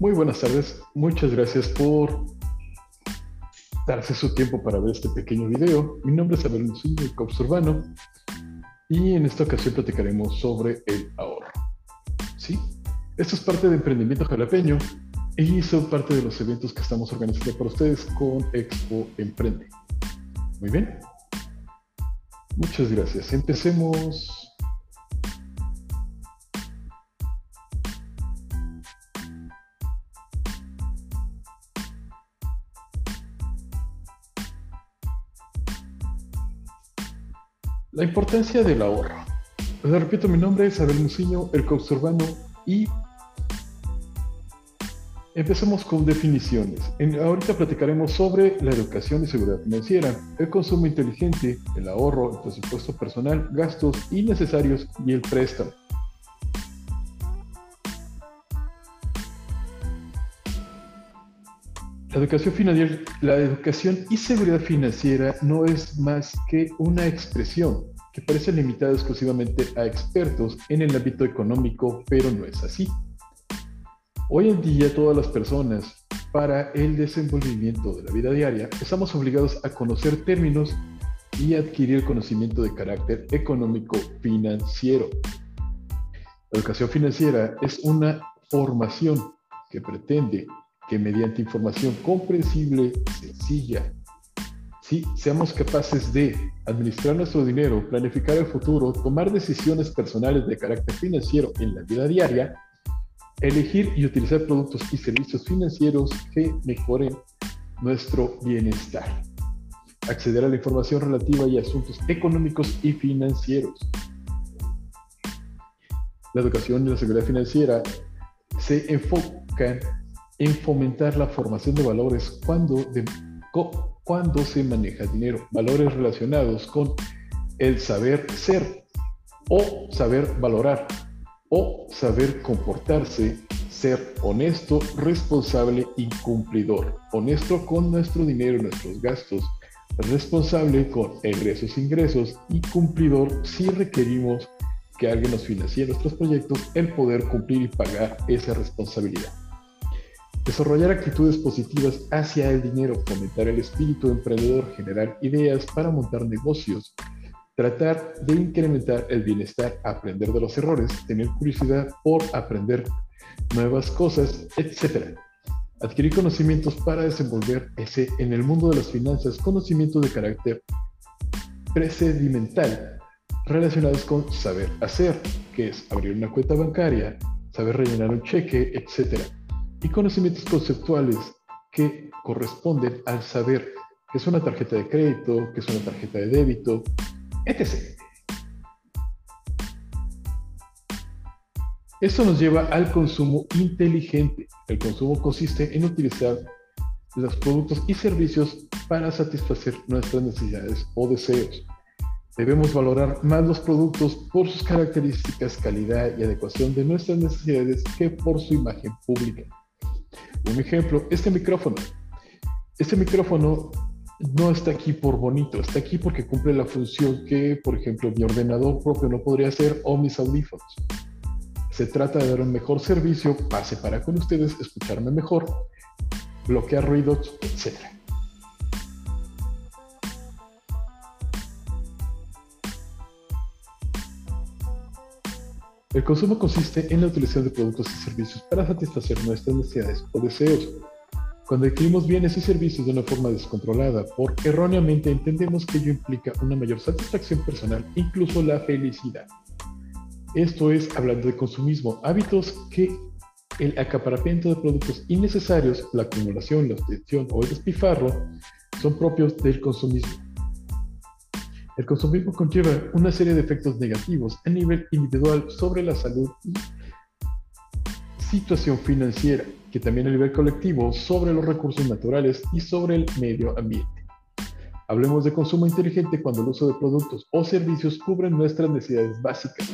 Muy buenas tardes, muchas gracias por darse su tiempo para ver este pequeño video. Mi nombre es Abel Musillo, el Cops Urbano, y en esta ocasión platicaremos sobre el ahorro. ¿Sí? Esto es parte de Emprendimiento Jalapeño y son parte de los eventos que estamos organizando para ustedes con Expo Emprende. Muy bien. Muchas gracias. Empecemos La importancia del ahorro. Les repito, mi nombre es Abel Muciño, el coach urbano, y empecemos con definiciones. ahorita platicaremos sobre la educación y seguridad financiera, el consumo inteligente, el ahorro, el presupuesto personal, gastos innecesarios y el préstamo. La educación, financiera, la educación y seguridad financiera no es más que una expresión que parece limitada exclusivamente a expertos en el ámbito económico, pero no es así. Hoy en día todas las personas, para el desenvolvimiento de la vida diaria, estamos obligados a conocer términos y adquirir conocimiento de carácter económico financiero. La educación financiera es una formación que pretende que mediante información comprensible, sencilla, ¿sí? seamos capaces de administrar nuestro dinero, planificar el futuro, tomar decisiones personales de carácter financiero en la vida diaria, elegir y utilizar productos y servicios financieros que mejoren nuestro bienestar, acceder a la información relativa y asuntos económicos y financieros. La educación y la seguridad financiera se enfocan en fomentar la formación de valores cuando, cuando se maneja dinero, valores relacionados con el saber ser o saber valorar o saber comportarse, ser honesto, responsable y cumplidor. Honesto con nuestro dinero, nuestros gastos, responsable con egresos, ingresos y cumplidor si requerimos que alguien nos financie nuestros proyectos, el poder cumplir y pagar esa responsabilidad. Desarrollar actitudes positivas hacia el dinero, fomentar el espíritu emprendedor, generar ideas para montar negocios, tratar de incrementar el bienestar, aprender de los errores, tener curiosidad por aprender nuevas cosas, etc. Adquirir conocimientos para desenvolver ese en el mundo de las finanzas, conocimientos de carácter procedimental relacionados con saber hacer, que es abrir una cuenta bancaria, saber rellenar un cheque, etc y conocimientos conceptuales que corresponden al saber que es una tarjeta de crédito, que es una tarjeta de débito, etc. Esto nos lleva al consumo inteligente. El consumo consiste en utilizar los productos y servicios para satisfacer nuestras necesidades o deseos. Debemos valorar más los productos por sus características, calidad y adecuación de nuestras necesidades que por su imagen pública. Un ejemplo, este micrófono. Este micrófono no está aquí por bonito, está aquí porque cumple la función que, por ejemplo, mi ordenador propio no podría hacer o mis audífonos. Se trata de dar un mejor servicio, pase para con ustedes, escucharme mejor, bloquear ruidos, etc. El consumo consiste en la utilización de productos y servicios para satisfacer nuestras necesidades o deseos. Cuando adquirimos bienes y servicios de una forma descontrolada, porque erróneamente entendemos que ello implica una mayor satisfacción personal, incluso la felicidad. Esto es, hablando de consumismo, hábitos que el acaparamiento de productos innecesarios, la acumulación, la obtención o el despifarro son propios del consumismo. El consumismo conlleva una serie de efectos negativos a nivel individual sobre la salud y situación financiera, que también a nivel colectivo sobre los recursos naturales y sobre el medio ambiente. Hablemos de consumo inteligente cuando el uso de productos o servicios cubren nuestras necesidades básicas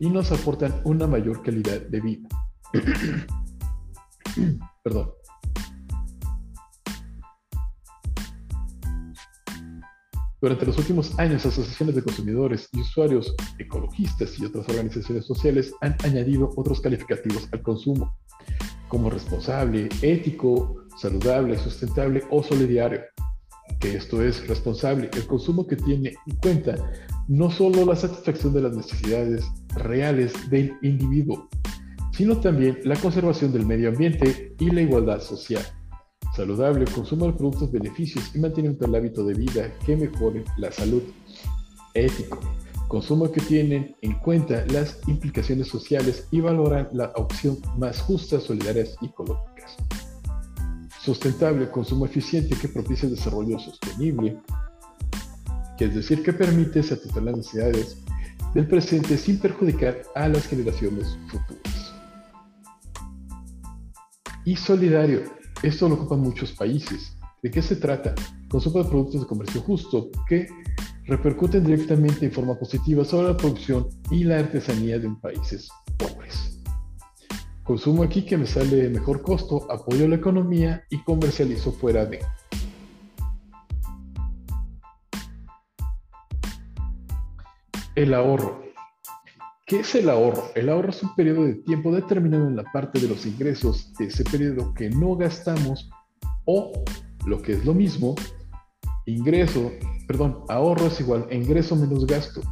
y nos aportan una mayor calidad de vida. Perdón. Durante los últimos años, asociaciones de consumidores y usuarios, ecologistas y otras organizaciones sociales han añadido otros calificativos al consumo, como responsable, ético, saludable, sustentable o solidario. Que esto es responsable, el consumo que tiene en cuenta no solo la satisfacción de las necesidades reales del individuo, sino también la conservación del medio ambiente y la igualdad social. Saludable, consumo de productos beneficios y mantenimiento del hábito de vida que mejore la salud. Ético, consumo que tienen en cuenta las implicaciones sociales y valoran la opción más justa, solidarias y ecológicas. Sustentable, consumo eficiente que propicia el desarrollo sostenible, que es decir, que permite satisfacer las necesidades del presente sin perjudicar a las generaciones futuras. Y solidario, esto lo ocupan muchos países. ¿De qué se trata? Consumo de productos de comercio justo que repercuten directamente en forma positiva sobre la producción y la artesanía de países pobres. Consumo aquí que me sale mejor costo, apoyo la economía y comercializo fuera de. El ahorro. ¿Qué es el ahorro? El ahorro es un periodo de tiempo determinado en la parte de los ingresos de ese periodo que no gastamos o, lo que es lo mismo, ingreso, perdón, ahorro es igual a ingreso menos gasto.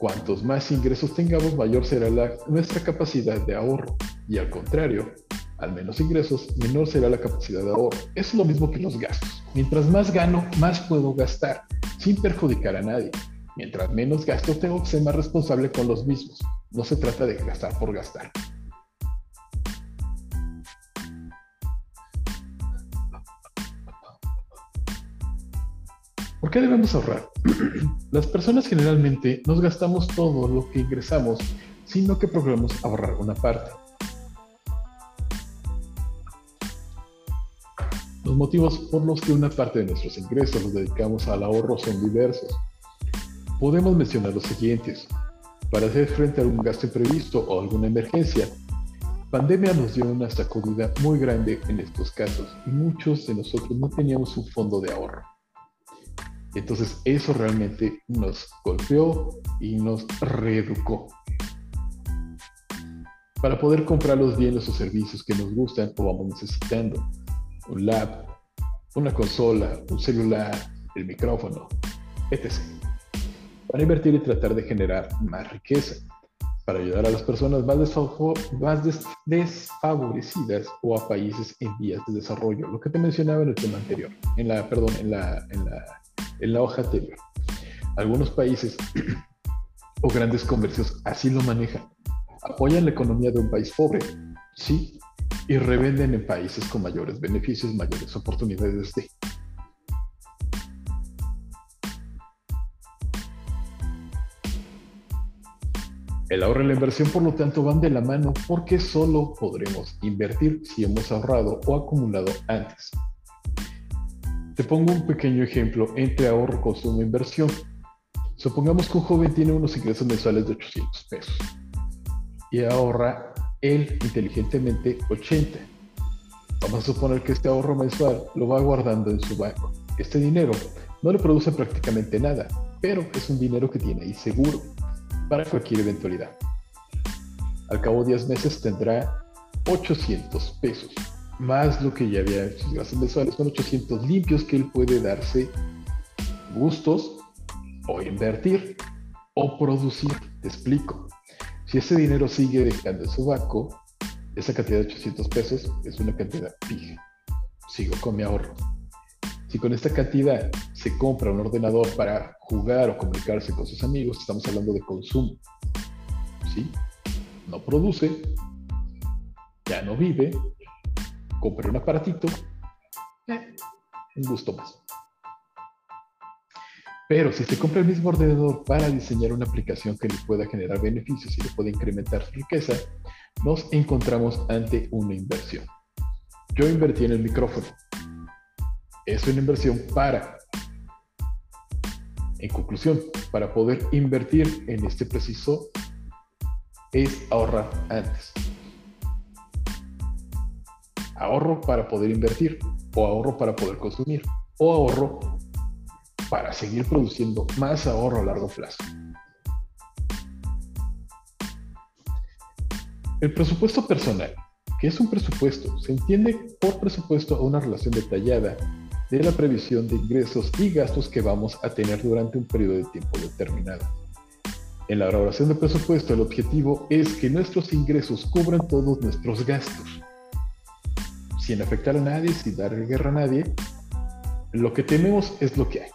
Cuantos más ingresos tengamos, mayor será nuestra capacidad de ahorro. Y al contrario, al menos ingresos, menor será la capacidad de ahorro. Es lo mismo que los gastos. Mientras más gano, más puedo gastar, sin perjudicar a nadie. Mientras menos gasto tengo que ser más responsable con los mismos. No se trata de gastar por gastar. ¿Por qué debemos ahorrar? Las personas generalmente nos gastamos todo lo que ingresamos, sino que programamos ahorrar una parte. Los motivos por los que una parte de nuestros ingresos los dedicamos al ahorro son diversos. Podemos mencionar los siguientes. Para hacer frente a algún gasto imprevisto o alguna emergencia, pandemia nos dio una sacudida muy grande en estos casos y muchos de nosotros no teníamos un fondo de ahorro. Entonces eso realmente nos golpeó y nos reeducó. Para poder comprar los bienes o servicios que nos gustan o vamos necesitando, un lab, una consola, un celular, el micrófono, etc para invertir y tratar de generar más riqueza, para ayudar a las personas más, desfavorecidas o a países en vías de desarrollo, lo que te mencionaba en el tema anterior, en la, perdón, en la, en la, en la hoja anterior. Algunos países o grandes comercios así lo manejan. Apoyan la economía de un país pobre, sí, y revenden en países con mayores beneficios, mayores oportunidades de. El ahorro y la inversión, por lo tanto, van de la mano porque solo podremos invertir si hemos ahorrado o acumulado antes. Te pongo un pequeño ejemplo entre ahorro, consumo e inversión. Supongamos que un joven tiene unos ingresos mensuales de 800 pesos y ahorra él inteligentemente 80. Vamos a suponer que este ahorro mensual lo va guardando en su banco. Este dinero no le produce prácticamente nada, pero es un dinero que tiene ahí seguro para cualquier eventualidad. Al cabo de 10 meses tendrá 800 pesos, más lo que ya había hecho gastos mensuales, son 800 limpios que él puede darse gustos o invertir o producir. Te explico. Si ese dinero sigue dejando en su banco, esa cantidad de 800 pesos es una cantidad fija. Sigo con mi ahorro. Si con esta cantidad se compra un ordenador para jugar o comunicarse con sus amigos, estamos hablando de consumo. ¿Sí? No produce, ya no vive, compra un aparatito, eh, un gusto más. Pero si se compra el mismo ordenador para diseñar una aplicación que le pueda generar beneficios y le pueda incrementar su riqueza, nos encontramos ante una inversión. Yo invertí en el micrófono, es una inversión para, en conclusión, para poder invertir en este preciso es ahorrar antes. Ahorro para poder invertir o ahorro para poder consumir o ahorro para seguir produciendo más ahorro a largo plazo. El presupuesto personal ¿Qué es un presupuesto? Se entiende por presupuesto a una relación detallada de la previsión de ingresos y gastos que vamos a tener durante un periodo de tiempo determinado. En la elaboración del presupuesto, el objetivo es que nuestros ingresos cubran todos nuestros gastos, sin afectar a nadie, sin dar guerra a nadie. Lo que tenemos es lo que hay.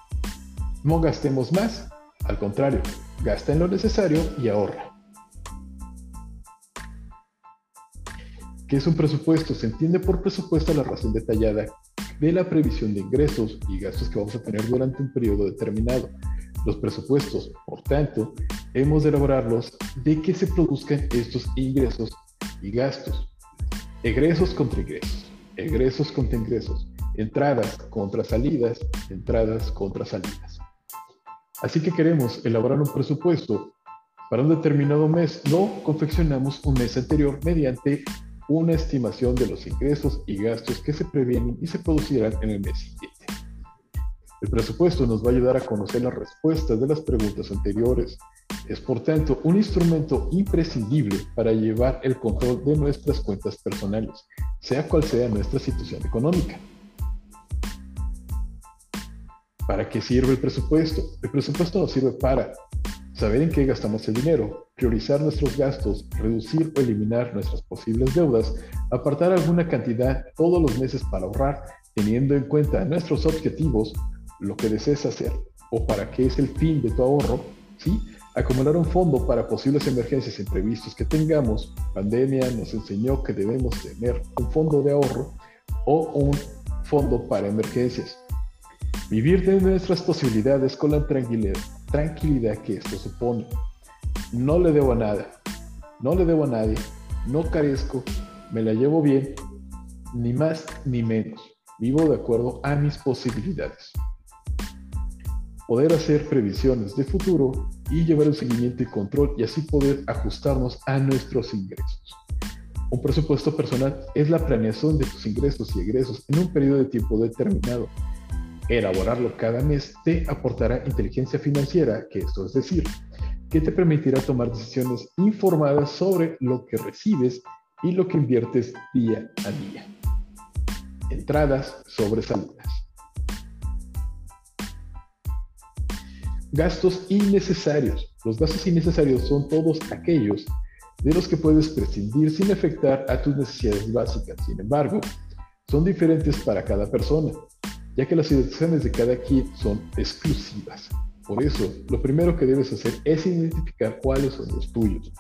No gastemos más, al contrario, gasta en lo necesario y ahorra. ¿Qué es un presupuesto? Se entiende por presupuesto la razón detallada de la previsión de ingresos y gastos que vamos a tener durante un periodo determinado. Los presupuestos, por tanto, hemos de elaborarlos de que se produzcan estos ingresos y gastos. Egresos contra ingresos, egresos contra ingresos, entradas contra salidas, entradas contra salidas. Así que queremos elaborar un presupuesto para un determinado mes, lo confeccionamos un mes anterior mediante una estimación de los ingresos y gastos que se previenen y se producirán en el mes siguiente. El presupuesto nos va a ayudar a conocer las respuestas de las preguntas anteriores. Es por tanto un instrumento imprescindible para llevar el control de nuestras cuentas personales, sea cual sea nuestra situación económica. ¿Para qué sirve el presupuesto? El presupuesto nos sirve para saber en qué gastamos el dinero, priorizar nuestros gastos, reducir o eliminar nuestras posibles deudas, apartar alguna cantidad todos los meses para ahorrar, teniendo en cuenta nuestros objetivos, lo que desees hacer o para qué es el fin de tu ahorro, ¿sí? Acumular un fondo para posibles emergencias imprevistos que tengamos. Pandemia nos enseñó que debemos tener un fondo de ahorro o un fondo para emergencias. Vivir de nuestras posibilidades con la tranquilidad, tranquilidad que esto supone. No le debo a nada, no le debo a nadie, no carezco, me la llevo bien, ni más ni menos. Vivo de acuerdo a mis posibilidades. Poder hacer previsiones de futuro y llevar un seguimiento y control y así poder ajustarnos a nuestros ingresos. Un presupuesto personal es la planeación de tus ingresos y egresos en un periodo de tiempo determinado Elaborarlo cada mes te aportará inteligencia financiera, que esto es decir, que te permitirá tomar decisiones informadas sobre lo que recibes y lo que inviertes día a día. Entradas sobre salidas. Gastos innecesarios. Los gastos innecesarios son todos aquellos de los que puedes prescindir sin afectar a tus necesidades básicas. Sin embargo, son diferentes para cada persona ya que las situaciones de cada quien son exclusivas. Por eso, lo primero que debes hacer es identificar cuáles son los tuyos.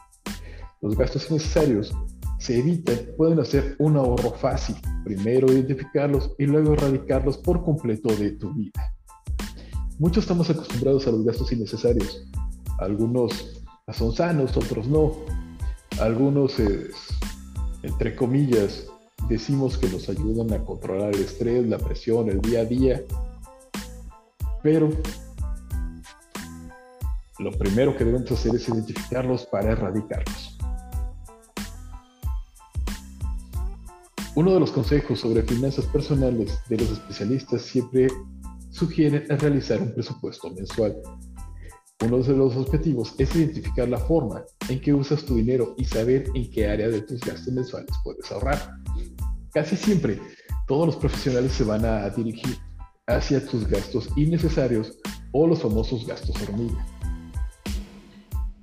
Los gastos innecesarios se evitan, pueden hacer un ahorro fácil. Primero identificarlos y luego erradicarlos por completo de tu vida. Muchos estamos acostumbrados a los gastos innecesarios. Algunos son sanos, otros no. Algunos, entre comillas, decimos que nos ayudan a controlar el estrés, la presión, el día a día, pero lo primero que debemos hacer es identificarlos para erradicarlos. Uno de los consejos sobre finanzas personales de los especialistas siempre sugiere realizar un presupuesto mensual. Uno de los objetivos es identificar la forma en que usas tu dinero y saber en qué área de tus gastos mensuales puedes ahorrar. Casi siempre todos los profesionales se van a dirigir hacia tus gastos innecesarios o los famosos gastos hormiga.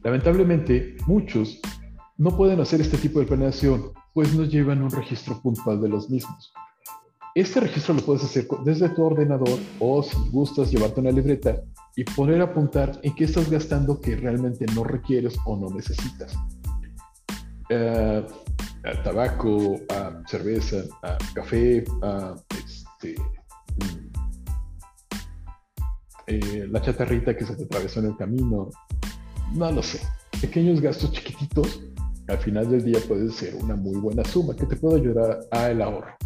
Lamentablemente, muchos no pueden hacer este tipo de planeación, pues no llevan un registro puntual de los mismos. Este registro lo puedes hacer desde tu ordenador o si gustas llevarte una libreta y poder apuntar en qué estás gastando que realmente no requieres o no necesitas. Uh, a tabaco, a cerveza, a café, a este, mm, eh, la chatarrita que se te atravesó en el camino. No lo sé. Pequeños gastos chiquititos, al final del día puede ser una muy buena suma que te puede ayudar a ahorro.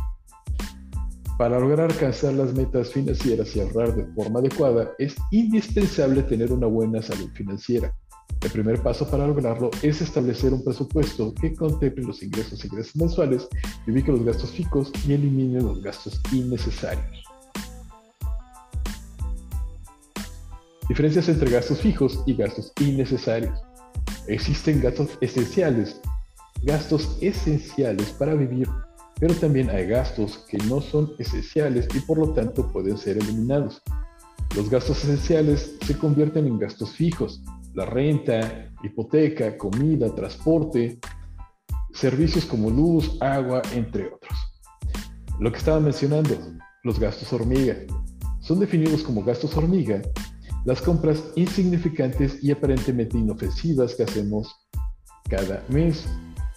Para lograr alcanzar las metas financieras y ahorrar de forma adecuada, es indispensable tener una buena salud financiera el primer paso para lograrlo es establecer un presupuesto que contemple los ingresos y ingresos mensuales, ubique los gastos fijos y elimine los gastos innecesarios. Diferencias entre gastos fijos y gastos innecesarios. Existen gastos esenciales gastos esenciales para vivir, pero también hay gastos que no son esenciales y por lo tanto pueden ser eliminados. Los gastos esenciales se convierten en gastos fijos, la renta, hipoteca, comida, transporte, servicios como luz, agua, entre otros. Lo que estaba mencionando, los gastos hormiga. Son definidos como gastos hormiga las compras insignificantes y aparentemente inofensivas que hacemos cada mes,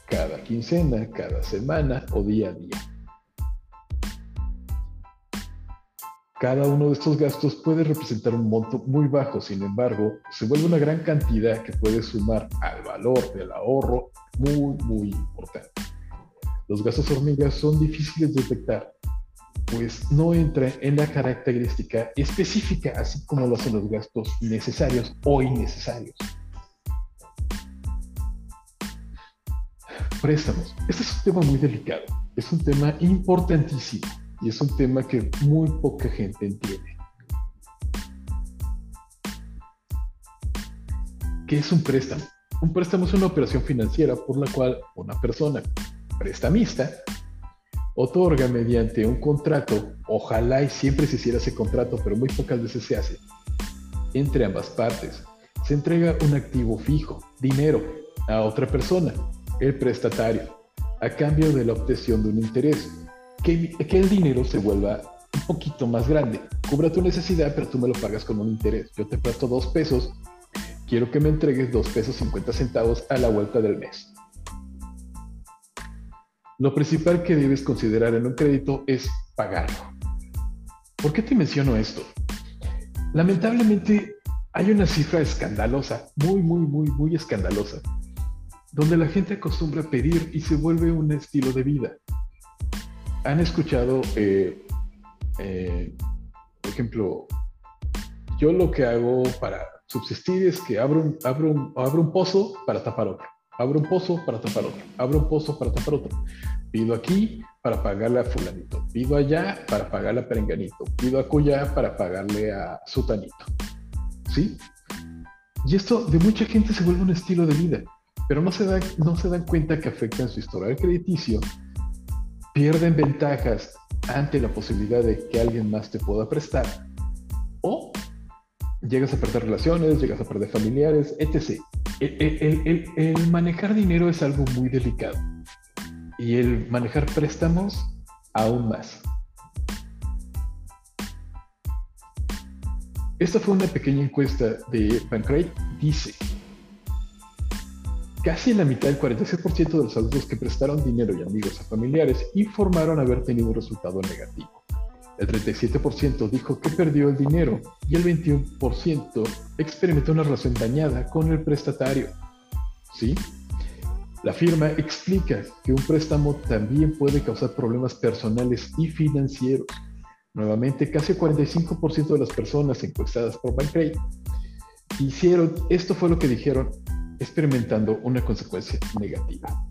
cada quincena, cada semana o día a día. Cada uno de estos gastos puede representar un monto muy bajo, sin embargo, se vuelve una gran cantidad que puede sumar al valor del ahorro muy, muy importante. Los gastos hormigas son difíciles de detectar, pues no entran en la característica específica, así como lo hacen los gastos necesarios o innecesarios. Préstamos. Este es un tema muy delicado, es un tema importantísimo y es un tema que muy poca gente entiende. ¿Qué es un préstamo? Un préstamo es una operación financiera por la cual una persona prestamista otorga mediante un contrato, ojalá y siempre se hiciera ese contrato, pero muy pocas veces se hace, entre ambas partes. Se entrega un activo fijo, dinero, a otra persona, el prestatario, a cambio de la obtención de un interés que, el dinero se vuelva un poquito más grande. Cubra tu necesidad, pero tú me lo pagas con un interés. Yo te presto dos pesos, quiero que me entregues dos pesos 50 centavos a la vuelta del mes. Lo principal que debes considerar en un crédito es pagarlo. ¿Por qué te menciono esto? Lamentablemente hay una cifra escandalosa, muy, muy, muy, muy escandalosa, donde la gente acostumbra pedir y se vuelve un estilo de vida han escuchado, eh, eh, por ejemplo, yo lo que hago para subsistir es que abro un, abro un, abro un pozo para tapar otro, abro un pozo para tapar otro, abro un pozo para tapar otro. Pido aquí para pagarle a fulanito, pido allá para pagarle a perenganito, pido acullá para pagarle a sutanito. ¿Sí? Y esto de mucha gente se vuelve un estilo de vida, pero no se, no se dan cuenta que afecta en su historial crediticio pierden ventajas ante la posibilidad de que alguien más te pueda prestar. O llegas a perder relaciones, llegas a perder familiares, etc. El, manejar dinero es algo muy delicado. Y el manejar préstamos, aún más. Esta fue una pequeña encuesta de Bankrate. Dice, Casi la mitad, el 46% de los adultos que prestaron dinero y amigos a familiares informaron haber tenido un resultado negativo. El 37% dijo que perdió el dinero y el 21% experimentó una relación dañada con el prestatario. ¿Sí? La firma explica que un préstamo también puede causar problemas personales y financieros. Nuevamente, casi el 45% de las personas encuestadas por Bankrate hicieron, esto fue lo que dijeron experimentando una consecuencia negativa.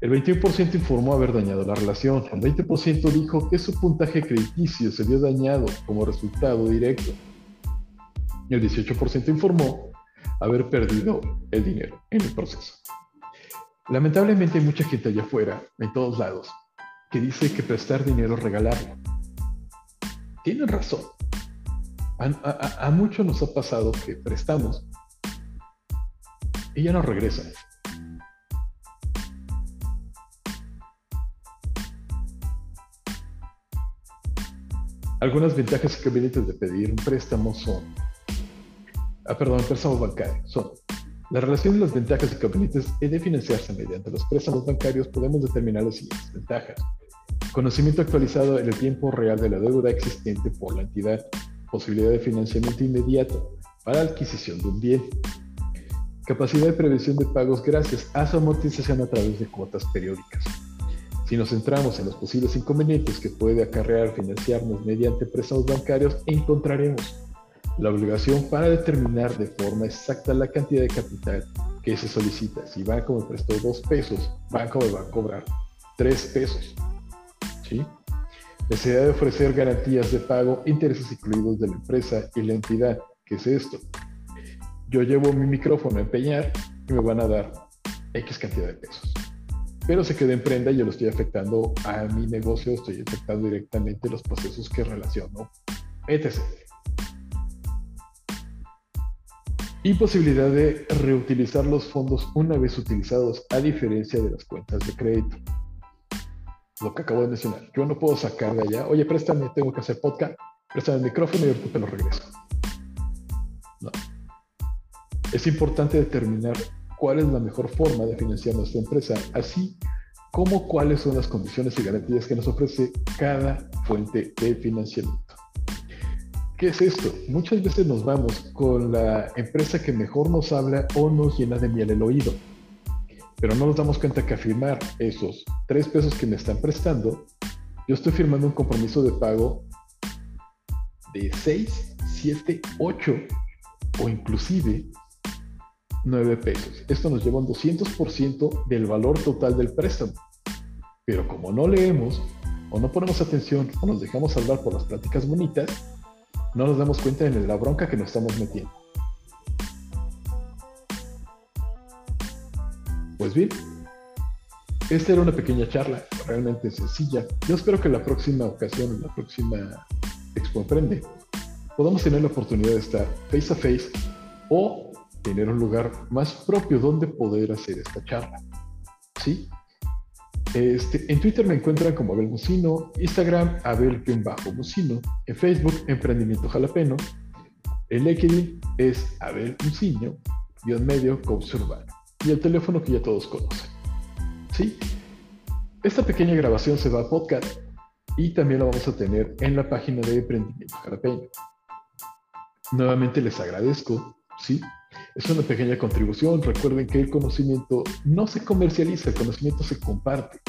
El 21% informó haber dañado la relación, el 20% dijo que su puntaje crediticio se vio dañado como resultado directo. Y el 18% informó haber perdido el dinero en el proceso. Lamentablemente hay mucha gente allá afuera, en todos lados, que dice que prestar dinero es regalarlo. Tienen razón. A, a muchos nos ha pasado que prestamos y ya no regresa. Algunas ventajas y convenientes de pedir un préstamo son, ah, perdón, préstamo bancario, son la relación de las ventajas y convenientes de financiarse mediante los préstamos bancarios podemos determinar las siguientes ventajas. Conocimiento actualizado en el tiempo real de la deuda existente por la entidad. Posibilidad de financiamiento inmediato para adquisición de un bien capacidad de prevención de pagos gracias a su amortización a través de cuotas periódicas. Si nos centramos en los posibles inconvenientes que puede acarrear financiarnos mediante préstamos bancarios, encontraremos la obligación para determinar de forma exacta la cantidad de capital que se solicita. Si banco me prestó dos pesos, banco me va a cobrar tres pesos. ¿Sí? Necesidad de ofrecer garantías de pago, intereses incluidos de la empresa y la entidad. ¿Qué es esto? Yo llevo mi micrófono a empeñar y me van a dar X cantidad de pesos. Pero se quedó en prenda y yo lo estoy afectando a mi negocio, estoy afectando directamente los procesos que relaciono, etc. Y posibilidad de reutilizar los fondos una vez utilizados, a diferencia de las cuentas de crédito. Lo que acabo de mencionar. Yo no puedo sacar de allá, oye, préstame, tengo que hacer podcast, préstame el micrófono y ahorita te lo regreso. Es importante determinar cuál es la mejor forma de financiar nuestra empresa, así como cuáles son las condiciones y garantías que nos ofrece cada fuente de financiamiento. ¿Qué es esto? Muchas veces nos vamos con la empresa que mejor nos habla o nos llena de miel el oído, pero no nos damos cuenta que afirmar esos tres pesos que me están prestando, yo estoy firmando un compromiso de pago de 6, 7, 8 o inclusive 9 pesos. Esto nos lleva un 200% del valor total del préstamo. Pero como no leemos o no ponemos atención o nos dejamos hablar por las pláticas bonitas, no nos damos cuenta de la bronca que nos estamos metiendo. Pues bien, esta era una pequeña charla realmente sencilla. Yo espero que la próxima ocasión, la próxima Expo Emprende, podamos tener la oportunidad de estar face a face o tener un lugar más propio donde poder hacer esta charla. ¿Sí? Este, en Twitter me encuentran como Abel Musino, Instagram Abel-Musino, en Facebook Emprendimiento Jalapeno, el LinkedIn es Abel Musino, guion medio Coach Urbano, y el teléfono que ya todos conocen. ¿Sí? Esta pequeña grabación se va a podcast y también la vamos a tener en la página de Emprendimiento Jalapeno. Nuevamente les agradezco, ¿sí? Es una pequeña contribución. Recuerden que el conocimiento no se comercializa, el conocimiento se comparte.